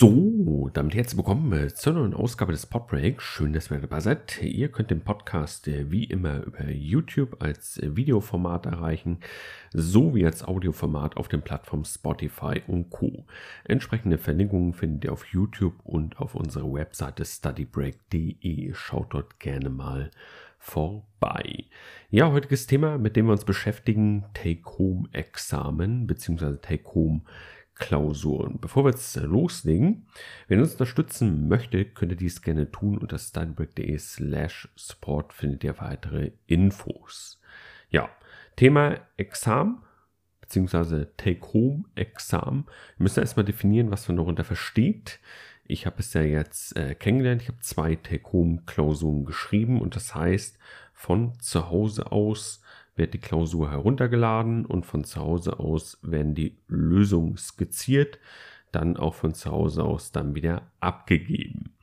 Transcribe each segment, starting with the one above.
So, damit herzlich willkommen zur neuen Ausgabe des Podbreak. Schön, dass ihr dabei seid. Ihr könnt den Podcast äh, wie immer über YouTube als Videoformat erreichen, sowie als Audioformat auf den Plattformen Spotify und Co. Entsprechende Verlinkungen findet ihr auf YouTube und auf unserer Webseite studybreak.de. Schaut dort gerne mal vorbei. Ja, heutiges Thema, mit dem wir uns beschäftigen, Take-Home-Examen bzw. Take-Home-Examen. Klausuren. Bevor wir jetzt loslegen, wenn ihr uns unterstützen möchtet, könnt ihr dies gerne tun. Unter steinberg.de slash support findet ihr weitere Infos. Ja, Thema Examen beziehungsweise Take-Home-Examen. Wir müssen erstmal definieren, was man darunter versteht. Ich habe es ja jetzt äh, kennengelernt. Ich habe zwei Take-Home-Klausuren geschrieben und das heißt, von zu Hause aus wird die Klausur heruntergeladen und von zu Hause aus werden die Lösungen skizziert, dann auch von zu Hause aus dann wieder abgegeben.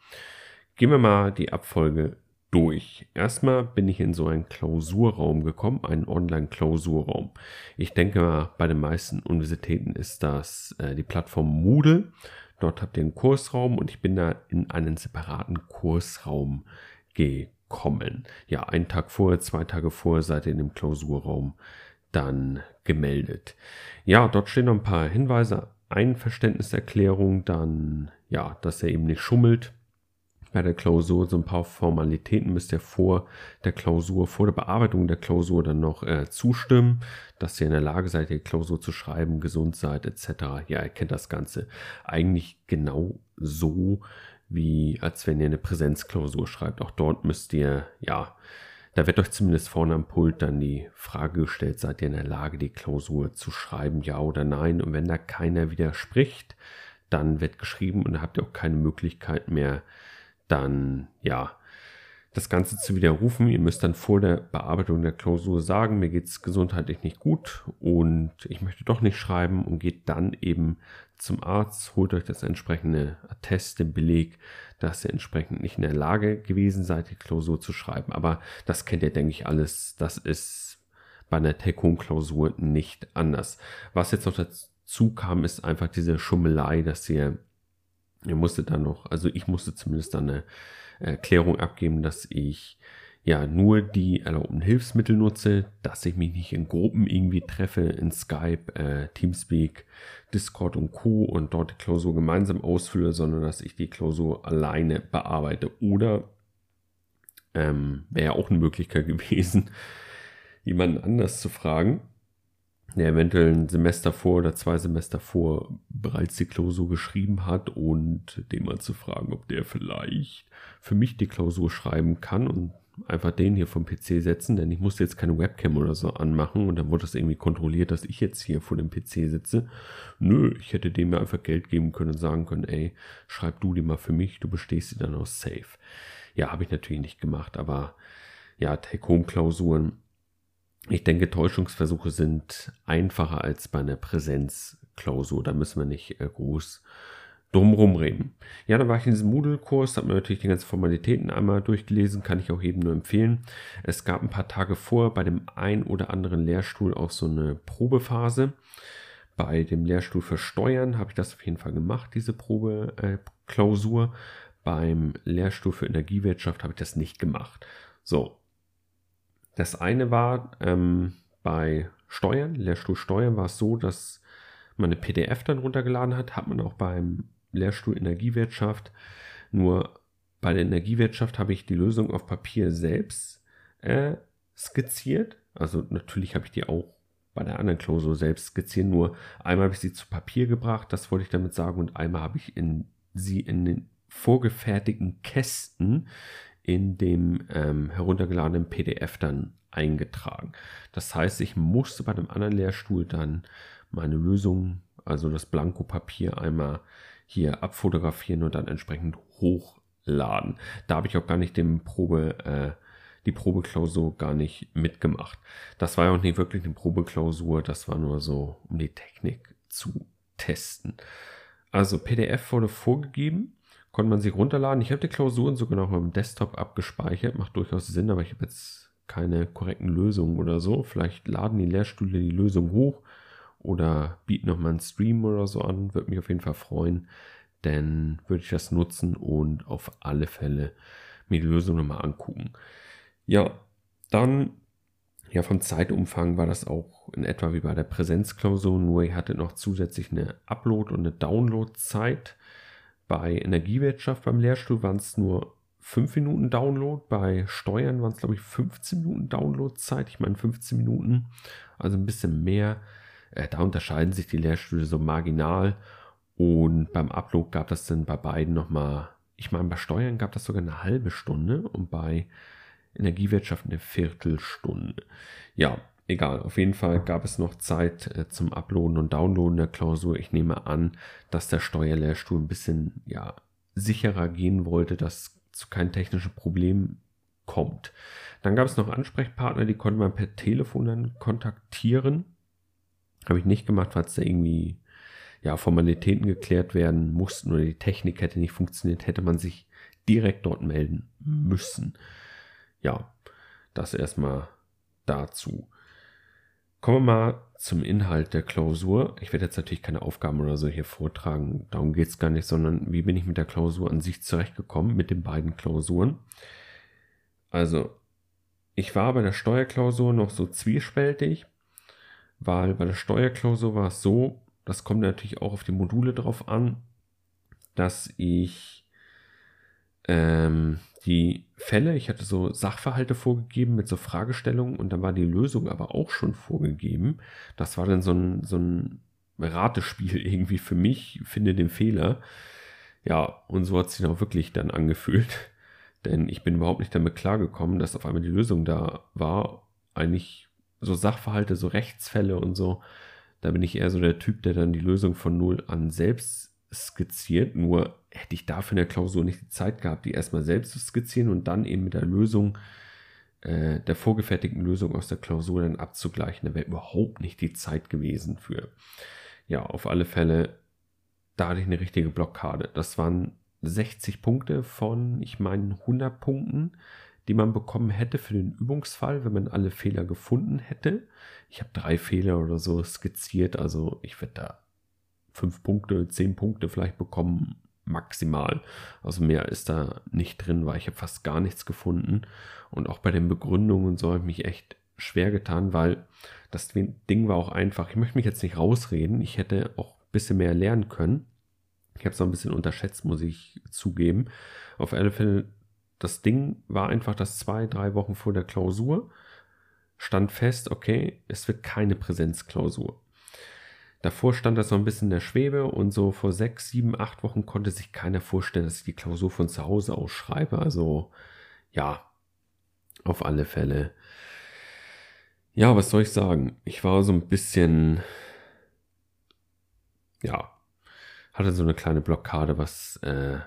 Gehen wir mal die Abfolge durch. Erstmal bin ich in so einen Klausurraum gekommen, einen Online-Klausurraum. Ich denke mal, bei den meisten Universitäten ist das äh, die Plattform Moodle. Dort habt ihr einen Kursraum und ich bin da in einen separaten Kursraum gekommen kommen. Ja, einen Tag vorher, zwei Tage vorher seid ihr in dem Klausurraum dann gemeldet. Ja, dort stehen noch ein paar Hinweise, Einverständniserklärung, dann ja, dass er eben nicht schummelt bei der Klausur. So ein paar Formalitäten müsst ihr vor der Klausur, vor der Bearbeitung der Klausur dann noch äh, zustimmen, dass ihr in der Lage seid, die Klausur zu schreiben, gesund seid, etc. Ja, ihr kennt das Ganze eigentlich genau so, wie als wenn ihr eine Präsenzklausur schreibt. Auch dort müsst ihr, ja, da wird euch zumindest vorne am Pult dann die Frage gestellt, seid ihr in der Lage, die Klausur zu schreiben, ja oder nein? Und wenn da keiner widerspricht, dann wird geschrieben und da habt ihr auch keine Möglichkeit mehr, dann, ja, das Ganze zu widerrufen. Ihr müsst dann vor der Bearbeitung der Klausur sagen, mir geht es gesundheitlich nicht gut und ich möchte doch nicht schreiben und geht dann eben zum Arzt, holt euch das entsprechende Attest, den Beleg, dass ihr entsprechend nicht in der Lage gewesen seid, die Klausur zu schreiben. Aber das kennt ihr, denke ich, alles. Das ist bei einer Take-Home-Klausur nicht anders. Was jetzt noch dazu kam, ist einfach diese Schummelei, dass ihr, ihr musstet dann noch, also ich musste zumindest dann eine Erklärung abgeben, dass ich ja nur die erlaubten Hilfsmittel nutze, dass ich mich nicht in Gruppen irgendwie treffe, in Skype, äh, Teamspeak, Discord und Co. und dort die Klausur gemeinsam ausfülle, sondern dass ich die Klausur alleine bearbeite. Oder ähm, wäre auch eine Möglichkeit gewesen, jemanden anders zu fragen der eventuell ein Semester vor oder zwei Semester vor bereits die Klausur geschrieben hat und den mal zu fragen, ob der vielleicht für mich die Klausur schreiben kann und einfach den hier vom PC setzen, denn ich musste jetzt keine Webcam oder so anmachen und dann wurde das irgendwie kontrolliert, dass ich jetzt hier vor dem PC sitze. Nö, ich hätte dem ja einfach Geld geben können und sagen können, ey, schreib du die mal für mich, du bestehst sie dann aus safe. Ja, habe ich natürlich nicht gemacht, aber ja, Take-Home-Klausuren ich denke, Täuschungsversuche sind einfacher als bei einer Präsenzklausur. Da müssen wir nicht äh, groß drumherum reden. Ja, dann war ich in diesem Moodle-Kurs, habe mir natürlich die ganzen Formalitäten einmal durchgelesen, kann ich auch eben nur empfehlen. Es gab ein paar Tage vor bei dem ein oder anderen Lehrstuhl auch so eine Probephase. Bei dem Lehrstuhl für Steuern habe ich das auf jeden Fall gemacht, diese Probeklausur. Äh, Beim Lehrstuhl für Energiewirtschaft habe ich das nicht gemacht. So, das eine war ähm, bei Steuern, Lehrstuhl Steuern war es so, dass man eine PDF dann runtergeladen hat, hat man auch beim Lehrstuhl Energiewirtschaft. Nur bei der Energiewirtschaft habe ich die Lösung auf Papier selbst äh, skizziert. Also natürlich habe ich die auch bei der anderen Klausur selbst skizziert. Nur einmal habe ich sie zu Papier gebracht, das wollte ich damit sagen, und einmal habe ich in, sie in den vorgefertigten Kästen in dem ähm, heruntergeladenen PDF dann eingetragen. Das heißt, ich musste bei dem anderen Lehrstuhl dann meine Lösung, also das Blankopapier einmal hier abfotografieren und dann entsprechend hochladen. Da habe ich auch gar nicht den Probe, äh, die Probeklausur gar nicht mitgemacht. Das war ja auch nicht wirklich eine Probeklausur, das war nur so, um die Technik zu testen. Also PDF wurde vorgegeben konnte man sich runterladen. Ich habe die Klausuren sogar noch im Desktop abgespeichert, macht durchaus Sinn, aber ich habe jetzt keine korrekten Lösungen oder so. Vielleicht laden die Lehrstühle die Lösung hoch oder bieten nochmal einen Stream oder so an. Würde mich auf jeden Fall freuen, dann würde ich das nutzen und auf alle Fälle mir die Lösung nochmal angucken. Ja, dann, ja, vom Zeitumfang war das auch in etwa wie bei der Präsenzklausur, nur ihr hattet noch zusätzlich eine Upload- und eine Download-Zeit. Bei Energiewirtschaft beim Lehrstuhl waren es nur 5 Minuten Download, bei Steuern waren es, glaube ich, 15 Minuten Downloadzeit. Ich meine 15 Minuten, also ein bisschen mehr. Äh, da unterscheiden sich die Lehrstühle so marginal. Und beim Upload gab das dann bei beiden nochmal, ich meine, bei Steuern gab das sogar eine halbe Stunde und bei Energiewirtschaft eine Viertelstunde. Ja, egal. Auf jeden Fall gab es noch Zeit äh, zum Uploaden und Downloaden der Klausur. Ich nehme an, dass der Steuerlehrstuhl ein bisschen ja, sicherer gehen wollte, dass zu keinem technischen Problem kommt. Dann gab es noch Ansprechpartner, die konnte man per Telefon dann kontaktieren. Habe ich nicht gemacht, weil es da irgendwie ja, Formalitäten geklärt werden mussten oder die Technik hätte nicht funktioniert, hätte man sich direkt dort melden müssen. Ja, das erstmal dazu. Kommen wir mal zum Inhalt der Klausur. Ich werde jetzt natürlich keine Aufgaben oder so hier vortragen, darum geht es gar nicht, sondern wie bin ich mit der Klausur an sich zurechtgekommen, mit den beiden Klausuren. Also, ich war bei der Steuerklausur noch so zwiespältig, weil bei der Steuerklausur war es so, das kommt natürlich auch auf die Module drauf an, dass ich ähm, die Fälle, ich hatte so Sachverhalte vorgegeben mit so Fragestellungen und dann war die Lösung aber auch schon vorgegeben. Das war dann so ein, so ein Ratespiel irgendwie für mich, finde den Fehler. Ja, und so hat es sich auch wirklich dann angefühlt. Denn ich bin überhaupt nicht damit klargekommen, dass auf einmal die Lösung da war. Eigentlich so Sachverhalte, so Rechtsfälle und so da bin ich eher so der Typ, der dann die Lösung von null an selbst skizziert. Nur hätte ich dafür in der Klausur nicht die Zeit gehabt, die erstmal selbst zu skizzieren und dann eben mit der Lösung, äh, der vorgefertigten Lösung aus der Klausur dann abzugleichen. Da wäre überhaupt nicht die Zeit gewesen für. Ja, auf alle Fälle, da hatte ich eine richtige Blockade. Das waren 60 Punkte von, ich meine, 100 Punkten die man bekommen hätte für den Übungsfall, wenn man alle Fehler gefunden hätte. Ich habe drei Fehler oder so skizziert, also ich werde da fünf Punkte, zehn Punkte vielleicht bekommen, maximal. Also mehr ist da nicht drin, weil ich habe fast gar nichts gefunden. Und auch bei den Begründungen so habe ich mich echt schwer getan, weil das Ding war auch einfach. Ich möchte mich jetzt nicht rausreden. Ich hätte auch ein bisschen mehr lernen können. Ich habe es noch ein bisschen unterschätzt, muss ich zugeben. Auf alle Fälle das Ding war einfach, dass zwei, drei Wochen vor der Klausur stand fest, okay, es wird keine Präsenzklausur. Davor stand das so ein bisschen in der Schwebe und so vor sechs, sieben, acht Wochen konnte sich keiner vorstellen, dass ich die Klausur von zu Hause aus schreibe. Also ja, auf alle Fälle. Ja, was soll ich sagen? Ich war so ein bisschen, ja, hatte so eine kleine Blockade, was äh,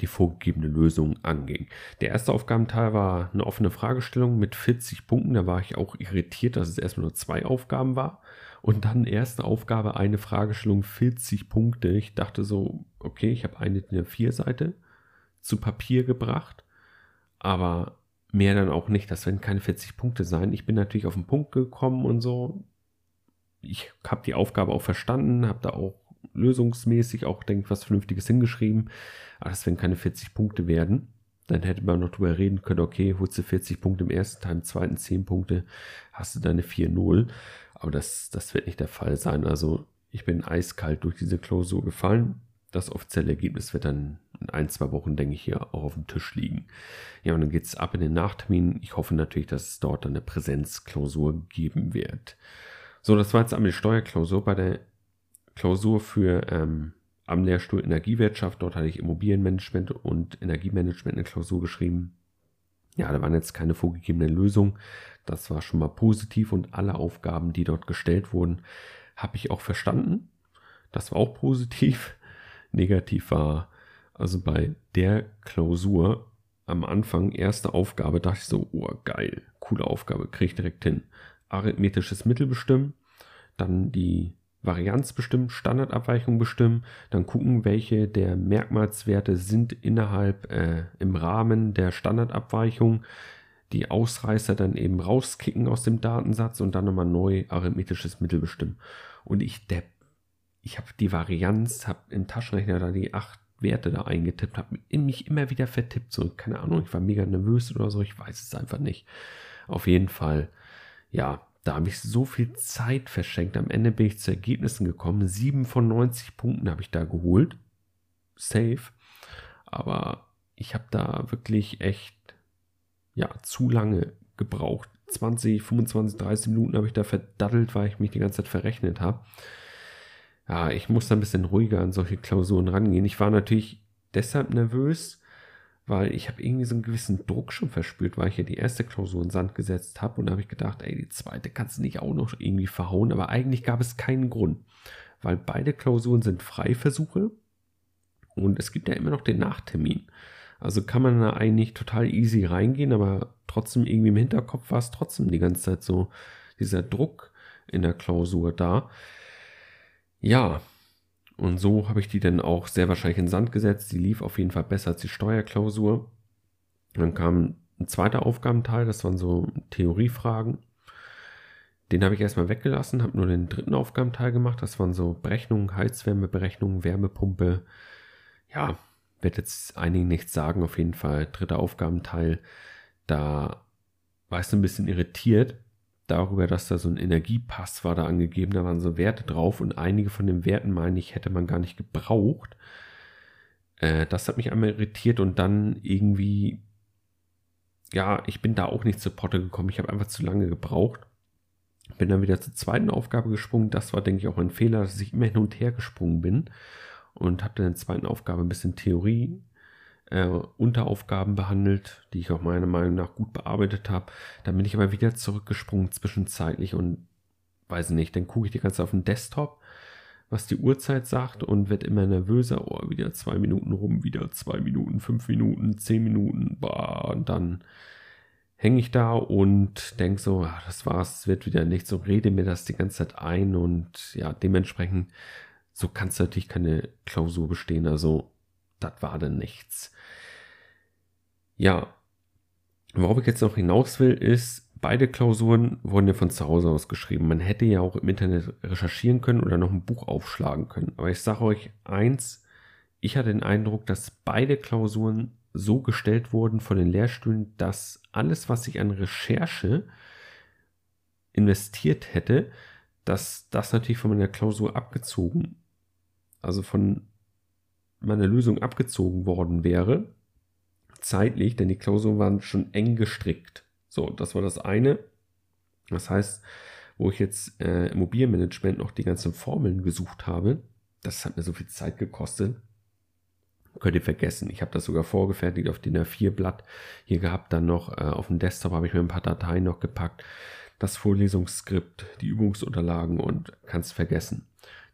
die vorgegebene Lösung anging. Der erste Aufgabenteil war eine offene Fragestellung mit 40 Punkten. Da war ich auch irritiert, dass es erstmal nur zwei Aufgaben war. Und dann erste Aufgabe, eine Fragestellung, 40 Punkte. Ich dachte so, okay, ich habe eine DIN A4-Seite zu Papier gebracht, aber mehr dann auch nicht. Das werden keine 40 Punkte sein. Ich bin natürlich auf den Punkt gekommen und so. Ich habe die Aufgabe auch verstanden, habe da auch lösungsmäßig auch, denke ich, was Vernünftiges hingeschrieben. Aber das werden keine 40 Punkte werden. Dann hätte man noch drüber reden können, okay, holst du 40 Punkte im ersten Teil, im zweiten 10 Punkte, hast du deine 4-0. Aber das, das wird nicht der Fall sein. Also ich bin eiskalt durch diese Klausur gefallen. Das offizielle Ergebnis wird dann in ein, zwei Wochen, denke ich, hier auch auf dem Tisch liegen. Ja, und dann geht es ab in den Nachtermin. Ich hoffe natürlich, dass es dort eine Präsenzklausur geben wird. So, das war jetzt einmal die Steuerklausur. Bei der Klausur für ähm, am Lehrstuhl Energiewirtschaft. Dort hatte ich Immobilienmanagement und Energiemanagement eine Klausur geschrieben. Ja, da waren jetzt keine vorgegebenen Lösungen. Das war schon mal positiv und alle Aufgaben, die dort gestellt wurden, habe ich auch verstanden. Das war auch positiv. Negativ war also bei der Klausur am Anfang, erste Aufgabe, dachte ich so, oh geil, coole Aufgabe, kriege ich direkt hin. Arithmetisches Mittel bestimmen, dann die Varianz bestimmen, Standardabweichung bestimmen, dann gucken, welche der Merkmalswerte sind innerhalb äh, im Rahmen der Standardabweichung, die Ausreißer dann eben rauskicken aus dem Datensatz und dann nochmal neu arithmetisches Mittel bestimmen. Und ich depp, ich habe die Varianz, habe im Taschenrechner da die 8 Werte da eingetippt, habe mich immer wieder vertippt. So, keine Ahnung, ich war mega nervös oder so, ich weiß es einfach nicht. Auf jeden Fall, ja, da habe ich so viel Zeit verschenkt. Am Ende bin ich zu Ergebnissen gekommen. 7 von 90 Punkten habe ich da geholt. Safe. Aber ich habe da wirklich echt, ja, zu lange gebraucht. 20, 25, 30 Minuten habe ich da verdaddelt, weil ich mich die ganze Zeit verrechnet habe. Ja, ich muss da ein bisschen ruhiger an solche Klausuren rangehen. Ich war natürlich deshalb nervös, weil ich habe irgendwie so einen gewissen Druck schon verspürt, weil ich ja die erste Klausur in Sand gesetzt habe und da habe ich gedacht, ey, die zweite kannst du nicht auch noch irgendwie verhauen, aber eigentlich gab es keinen Grund, weil beide Klausuren sind Freiversuche und es gibt ja immer noch den Nachtermin. Also kann man da eigentlich total easy reingehen, aber trotzdem irgendwie im Hinterkopf war es trotzdem die ganze Zeit so dieser Druck in der Klausur da. Ja, und so habe ich die dann auch sehr wahrscheinlich in Sand gesetzt. Die lief auf jeden Fall besser als die Steuerklausur. Dann kam ein zweiter Aufgabenteil, das waren so Theoriefragen. Den habe ich erstmal weggelassen, habe nur den dritten Aufgabenteil gemacht. Das waren so Berechnungen, Heizwärmeberechnungen, Wärmepumpe. Ja, wird jetzt einigen nichts sagen, auf jeden Fall. Dritter Aufgabenteil, da war ich so ein bisschen irritiert darüber, dass da so ein Energiepass war da angegeben, da waren so Werte drauf und einige von den Werten, meine ich, hätte man gar nicht gebraucht. Äh, das hat mich einmal irritiert und dann irgendwie, ja, ich bin da auch nicht zur Potte gekommen, ich habe einfach zu lange gebraucht. Bin dann wieder zur zweiten Aufgabe gesprungen. Das war, denke ich, auch ein Fehler, dass ich immer hin und her gesprungen bin und habe dann in der zweiten Aufgabe ein bisschen Theorie äh, Unteraufgaben behandelt, die ich auch meiner Meinung nach gut bearbeitet habe. Dann bin ich aber wieder zurückgesprungen zwischenzeitlich und weiß nicht, dann gucke ich die ganze auf den Desktop, was die Uhrzeit sagt und werde immer nervöser. Oh, wieder zwei Minuten rum, wieder zwei Minuten, fünf Minuten, zehn Minuten, bah, und dann hänge ich da und denke so, ach, das war's, es wird wieder nichts so rede mir das die ganze Zeit ein und ja, dementsprechend, so kannst du natürlich keine Klausur bestehen. Also, das war dann nichts. Ja, worauf ich jetzt noch hinaus will, ist, beide Klausuren wurden ja von zu Hause aus geschrieben. Man hätte ja auch im Internet recherchieren können oder noch ein Buch aufschlagen können. Aber ich sage euch eins, ich hatte den Eindruck, dass beide Klausuren so gestellt wurden von den Lehrstühlen, dass alles, was ich an Recherche investiert hätte, dass das natürlich von meiner Klausur abgezogen, also von meiner Lösung abgezogen worden wäre zeitlich, denn die Klausuren waren schon eng gestrickt. So, das war das eine. Das heißt, wo ich jetzt äh, Immobilienmanagement noch die ganzen Formeln gesucht habe, das hat mir so viel Zeit gekostet. Könnt ihr vergessen. Ich habe das sogar vorgefertigt auf DIN A4-Blatt hier gehabt. Dann noch äh, auf dem Desktop habe ich mir ein paar Dateien noch gepackt. Das Vorlesungsskript, die Übungsunterlagen und kannst vergessen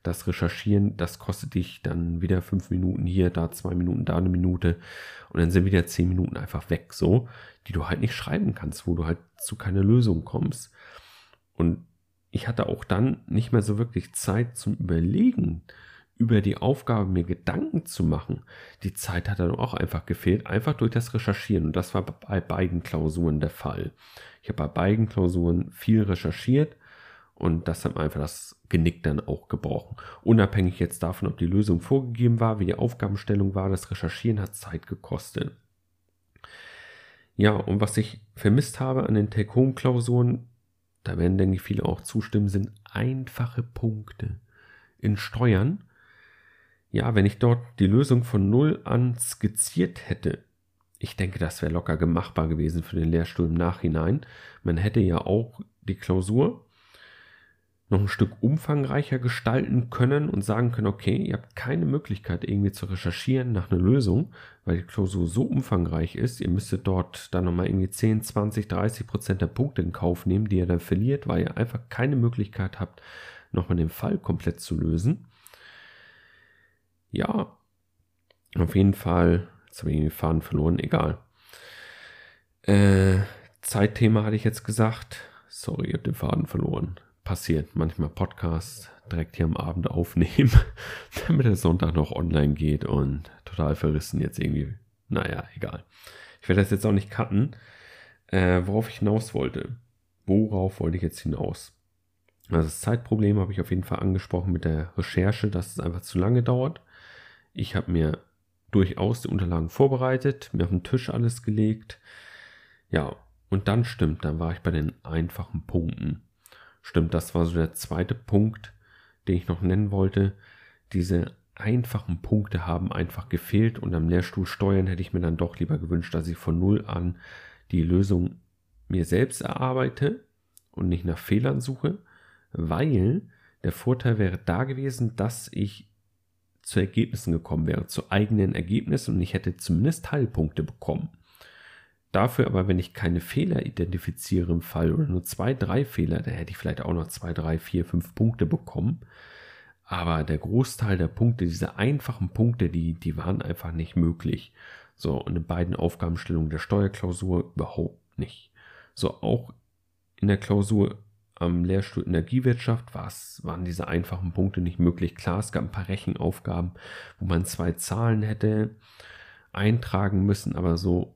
das Recherchieren, das kostet dich dann wieder fünf Minuten hier, da zwei Minuten, da eine Minute und dann sind wieder zehn Minuten einfach weg, so, die du halt nicht schreiben kannst, wo du halt zu keiner Lösung kommst. Und ich hatte auch dann nicht mehr so wirklich Zeit zum Überlegen, über die Aufgabe mir Gedanken zu machen. Die Zeit hat dann auch einfach gefehlt, einfach durch das Recherchieren. Und das war bei beiden Klausuren der Fall. Ich habe bei beiden Klausuren viel recherchiert und das hat mir einfach das Genick dann auch gebrochen. Unabhängig jetzt davon, ob die Lösung vorgegeben war, wie die Aufgabenstellung war, das Recherchieren hat Zeit gekostet. Ja, und was ich vermisst habe an den Take-Home-Klausuren, da werden, denke ich, viele auch zustimmen, sind einfache Punkte in Steuern. Ja, wenn ich dort die Lösung von Null an skizziert hätte, ich denke, das wäre locker gemachbar gewesen für den Lehrstuhl im Nachhinein. Man hätte ja auch die Klausur noch ein Stück umfangreicher gestalten können und sagen können, okay, ihr habt keine Möglichkeit irgendwie zu recherchieren nach einer Lösung, weil die Klausur so umfangreich ist, ihr müsstet dort dann nochmal irgendwie 10, 20, 30 Prozent der Punkte in Kauf nehmen, die ihr dann verliert, weil ihr einfach keine Möglichkeit habt, nochmal den Fall komplett zu lösen. Ja, auf jeden Fall, jetzt habe ich irgendwie Faden verloren, egal. Äh, Zeitthema hatte ich jetzt gesagt. Sorry, ich habe den Faden verloren passiert. Manchmal Podcasts direkt hier am Abend aufnehmen, damit der Sonntag noch online geht und total verrissen jetzt irgendwie. Naja, egal. Ich werde das jetzt auch nicht cutten. Äh, worauf ich hinaus wollte. Worauf wollte ich jetzt hinaus? Also das Zeitproblem habe ich auf jeden Fall angesprochen mit der Recherche, dass es einfach zu lange dauert. Ich habe mir durchaus die Unterlagen vorbereitet, mir auf den Tisch alles gelegt. Ja, und dann stimmt, dann war ich bei den einfachen Punkten. Stimmt, das war so der zweite Punkt, den ich noch nennen wollte. Diese einfachen Punkte haben einfach gefehlt und am Lehrstuhl Steuern hätte ich mir dann doch lieber gewünscht, dass ich von Null an die Lösung mir selbst erarbeite und nicht nach Fehlern suche, weil der Vorteil wäre da gewesen, dass ich zu Ergebnissen gekommen wäre, zu eigenen Ergebnissen und ich hätte zumindest Teilpunkte bekommen. Dafür aber, wenn ich keine Fehler identifiziere im Fall oder nur zwei, drei Fehler, dann hätte ich vielleicht auch noch zwei, drei, vier, fünf Punkte bekommen. Aber der Großteil der Punkte, diese einfachen Punkte, die, die waren einfach nicht möglich. So, und in beiden Aufgabenstellungen der Steuerklausur überhaupt nicht. So, auch in der Klausur am Lehrstuhl Energiewirtschaft waren diese einfachen Punkte nicht möglich. Klar, es gab ein paar Rechenaufgaben, wo man zwei Zahlen hätte eintragen müssen, aber so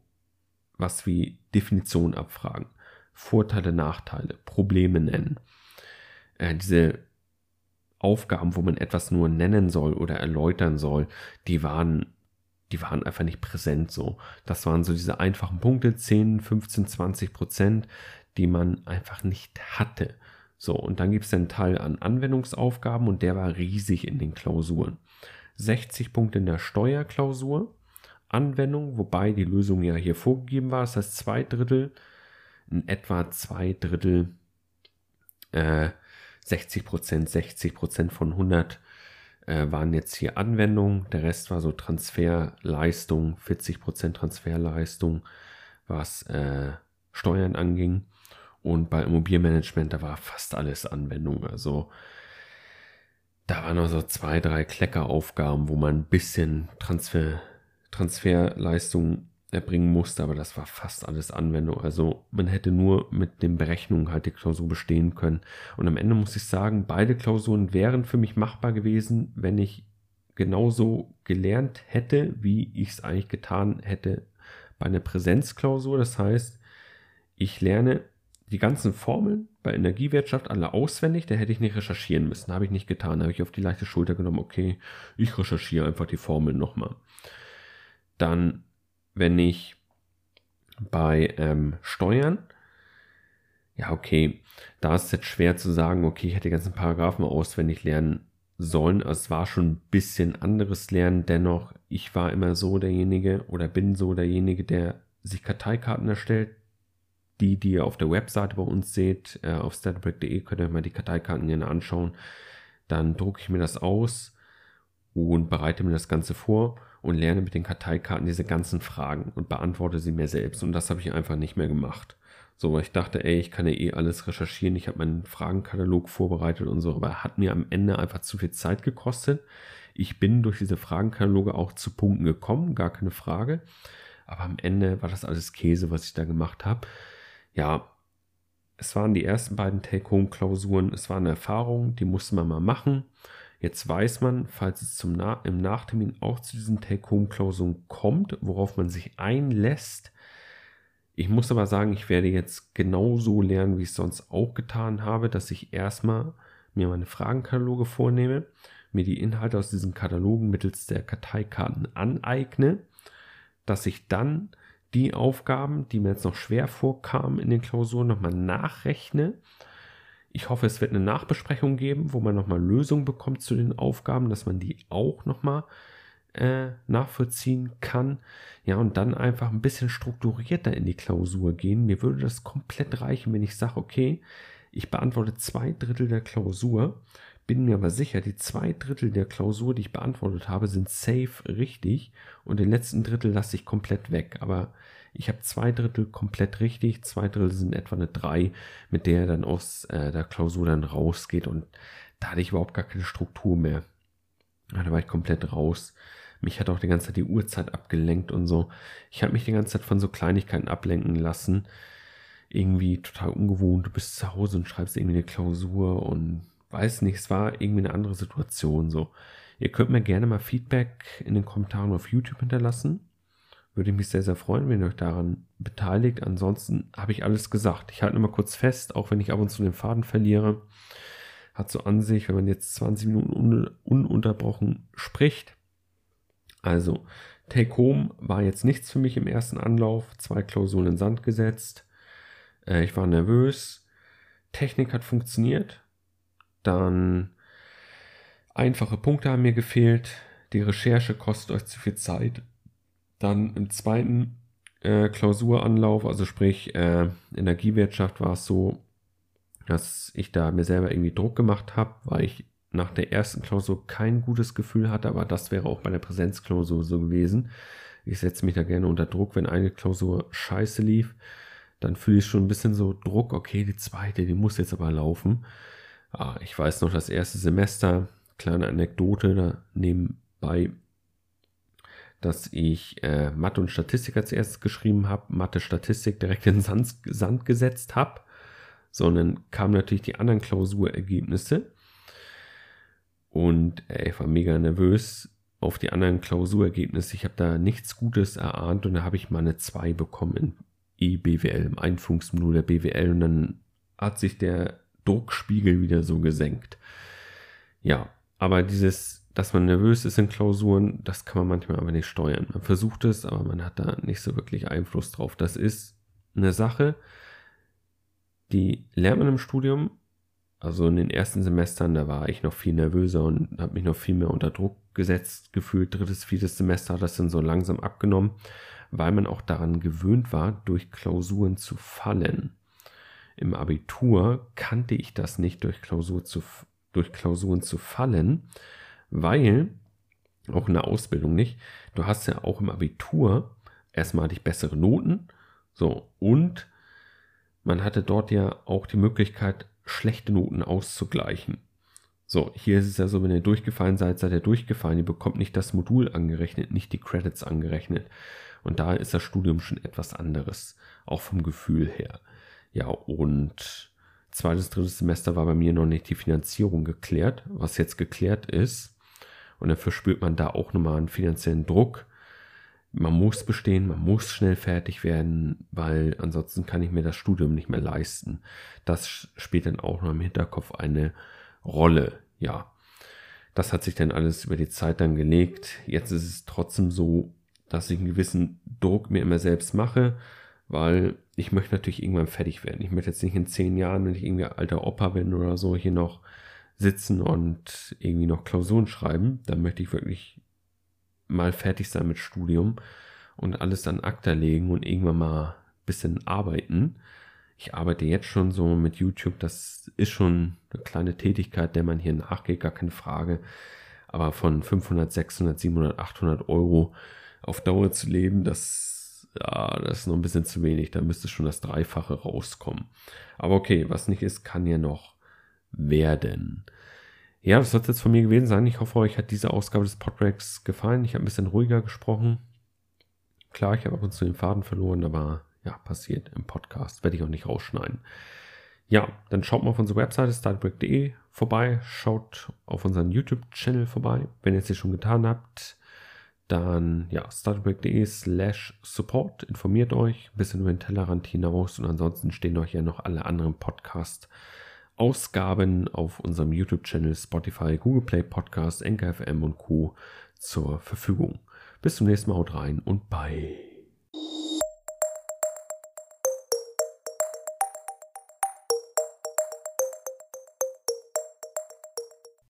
was wie Definition abfragen, Vorteile, Nachteile, Probleme nennen. Äh, diese Aufgaben, wo man etwas nur nennen soll oder erläutern soll, die waren, die waren einfach nicht präsent so. Das waren so diese einfachen Punkte, 10, 15, 20 Prozent, die man einfach nicht hatte. So, und dann gibt es einen Teil an Anwendungsaufgaben und der war riesig in den Klausuren. 60 Punkte in der Steuerklausur, Anwendung, wobei die Lösung ja hier vorgegeben war. Das heißt, zwei Drittel, in etwa zwei Drittel, äh, 60 Prozent, 60 Prozent von 100 äh, waren jetzt hier Anwendung. Der Rest war so Transferleistung, 40 Prozent Transferleistung, was äh, Steuern anging. Und bei Immobilienmanagement, da war fast alles Anwendung. Also da waren noch so zwei, drei Kleckeraufgaben, wo man ein bisschen Transfer Transferleistung erbringen musste, aber das war fast alles Anwendung. Also man hätte nur mit den Berechnungen halt die Klausur bestehen können. Und am Ende muss ich sagen, beide Klausuren wären für mich machbar gewesen, wenn ich genauso gelernt hätte, wie ich es eigentlich getan hätte bei einer Präsenzklausur. Das heißt, ich lerne die ganzen Formeln bei Energiewirtschaft alle auswendig, da hätte ich nicht recherchieren müssen. Habe ich nicht getan. Habe ich auf die leichte Schulter genommen, okay, ich recherchiere einfach die Formeln nochmal. Dann, wenn ich bei ähm, Steuern, ja, okay, da ist es jetzt schwer zu sagen, okay, ich hätte die ganzen Paragraphen auswendig lernen sollen. Also es war schon ein bisschen anderes Lernen. Dennoch, ich war immer so derjenige oder bin so derjenige, der sich Karteikarten erstellt. Die, die ihr auf der Webseite bei uns seht, äh, auf statbrick.de könnt ihr euch mal die Karteikarten gerne anschauen. Dann drucke ich mir das aus und bereite mir das Ganze vor und lerne mit den Karteikarten diese ganzen Fragen und beantworte sie mir selbst. Und das habe ich einfach nicht mehr gemacht. So, weil ich dachte, ey, ich kann ja eh alles recherchieren. Ich habe meinen Fragenkatalog vorbereitet und so, aber hat mir am Ende einfach zu viel Zeit gekostet. Ich bin durch diese Fragenkataloge auch zu Punkten gekommen, gar keine Frage. Aber am Ende war das alles Käse, was ich da gemacht habe. Ja, es waren die ersten beiden Take-Home-Klausuren. Es war eine Erfahrung, die musste man mal machen. Jetzt weiß man, falls es zum Na im Nachtermin auch zu diesen Take-Home-Klausuren kommt, worauf man sich einlässt. Ich muss aber sagen, ich werde jetzt genauso lernen, wie ich es sonst auch getan habe, dass ich erstmal mir meine Fragenkataloge vornehme, mir die Inhalte aus diesen Katalogen mittels der Karteikarten aneigne, dass ich dann die Aufgaben, die mir jetzt noch schwer vorkamen in den Klausuren, nochmal nachrechne ich hoffe, es wird eine Nachbesprechung geben, wo man nochmal Lösungen bekommt zu den Aufgaben, dass man die auch nochmal äh, nachvollziehen kann. Ja, und dann einfach ein bisschen strukturierter in die Klausur gehen. Mir würde das komplett reichen, wenn ich sage, okay, ich beantworte zwei Drittel der Klausur, bin mir aber sicher, die zwei Drittel der Klausur, die ich beantwortet habe, sind safe richtig und den letzten Drittel lasse ich komplett weg. Aber ich habe zwei Drittel komplett richtig, zwei Drittel sind etwa eine 3, mit der er dann aus äh, der Klausur dann rausgeht und da hatte ich überhaupt gar keine Struktur mehr. Da war ich komplett raus. Mich hat auch die ganze Zeit die Uhrzeit abgelenkt und so. Ich habe mich die ganze Zeit von so Kleinigkeiten ablenken lassen. Irgendwie total ungewohnt. Du bist zu Hause und schreibst irgendwie eine Klausur und weiß nicht, es war irgendwie eine andere Situation so. Ihr könnt mir gerne mal Feedback in den Kommentaren auf YouTube hinterlassen. Würde ich mich sehr, sehr freuen, wenn ihr euch daran beteiligt. Ansonsten habe ich alles gesagt. Ich halte nur mal kurz fest, auch wenn ich ab und zu den Faden verliere. Hat so an sich, wenn man jetzt 20 Minuten un ununterbrochen spricht. Also, Take Home war jetzt nichts für mich im ersten Anlauf. Zwei Klausuren in Sand gesetzt. Äh, ich war nervös. Technik hat funktioniert. Dann einfache Punkte haben mir gefehlt. Die Recherche kostet euch zu viel Zeit. Dann im zweiten äh, Klausuranlauf, also sprich äh, Energiewirtschaft, war es so, dass ich da mir selber irgendwie Druck gemacht habe, weil ich nach der ersten Klausur kein gutes Gefühl hatte, aber das wäre auch bei der Präsenzklausur so gewesen. Ich setze mich da gerne unter Druck, wenn eine Klausur scheiße lief, dann fühle ich schon ein bisschen so Druck, okay, die zweite, die muss jetzt aber laufen. Ah, ich weiß noch, das erste Semester, kleine Anekdote da nebenbei, dass ich äh, Mathe und Statistik als erstes geschrieben habe, Mathe, Statistik direkt in Sand, Sand gesetzt habe, sondern kamen natürlich die anderen Klausurergebnisse und äh, ich war mega nervös auf die anderen Klausurergebnisse. Ich habe da nichts Gutes erahnt und da habe ich mal eine 2 bekommen in EBWL, im Einführungsmodul der BWL und dann hat sich der Druckspiegel wieder so gesenkt. Ja, aber dieses, dass man nervös ist in Klausuren, das kann man manchmal aber nicht steuern. Man versucht es, aber man hat da nicht so wirklich Einfluss drauf. Das ist eine Sache, die lernt man im Studium, also in den ersten Semestern, da war ich noch viel nervöser und habe mich noch viel mehr unter Druck gesetzt gefühlt. Drittes, viertes Semester hat das dann so langsam abgenommen, weil man auch daran gewöhnt war, durch Klausuren zu fallen. Im Abitur kannte ich das nicht, durch, Klausur zu, durch Klausuren zu fallen, weil, auch in der Ausbildung nicht, du hast ja auch im Abitur erstmal hatte ich bessere Noten, so, und man hatte dort ja auch die Möglichkeit, schlechte Noten auszugleichen. So, hier ist es ja so, wenn ihr durchgefallen seid, seid ihr durchgefallen. Ihr bekommt nicht das Modul angerechnet, nicht die Credits angerechnet. Und da ist das Studium schon etwas anderes, auch vom Gefühl her. Ja, und zweites, drittes Semester war bei mir noch nicht die Finanzierung geklärt, was jetzt geklärt ist. Und dafür spürt man da auch nochmal einen finanziellen Druck, man muss bestehen, man muss schnell fertig werden, weil ansonsten kann ich mir das Studium nicht mehr leisten. Das spielt dann auch noch im Hinterkopf eine Rolle. Ja, das hat sich dann alles über die Zeit dann gelegt. Jetzt ist es trotzdem so, dass ich einen gewissen Druck mir immer selbst mache, weil ich möchte natürlich irgendwann fertig werden. Ich möchte jetzt nicht in zehn Jahren, wenn ich irgendwie alter Opa bin oder so, hier noch sitzen und irgendwie noch Klausuren schreiben. Da möchte ich wirklich mal fertig sein mit Studium und alles an Akta legen und irgendwann mal ein bisschen arbeiten. Ich arbeite jetzt schon so mit YouTube, das ist schon eine kleine Tätigkeit, der man hier nachgeht, gar keine Frage. Aber von 500, 600, 700, 800 Euro auf Dauer zu leben, das, ja, das ist noch ein bisschen zu wenig. Da müsste schon das Dreifache rauskommen. Aber okay, was nicht ist, kann ja noch werden. Ja, das soll es jetzt von mir gewesen sein. Ich hoffe, euch hat diese Ausgabe des Podtracks gefallen. Ich habe ein bisschen ruhiger gesprochen. Klar, ich habe ab und zu den Faden verloren, aber ja, passiert im Podcast. Werde ich auch nicht rausschneiden. Ja, dann schaut mal auf unsere Webseite startbreak.de vorbei. Schaut auf unseren YouTube-Channel vorbei. Wenn ihr es hier schon getan habt, dann ja, startbreak.de slash support. Informiert euch ein bisschen über den Tellerrand hinaus und ansonsten stehen euch ja noch alle anderen Podcasts Ausgaben auf unserem YouTube-Channel, Spotify, Google Play Podcast, NKFM und Co. zur Verfügung. Bis zum nächsten Mal, haut rein und bye.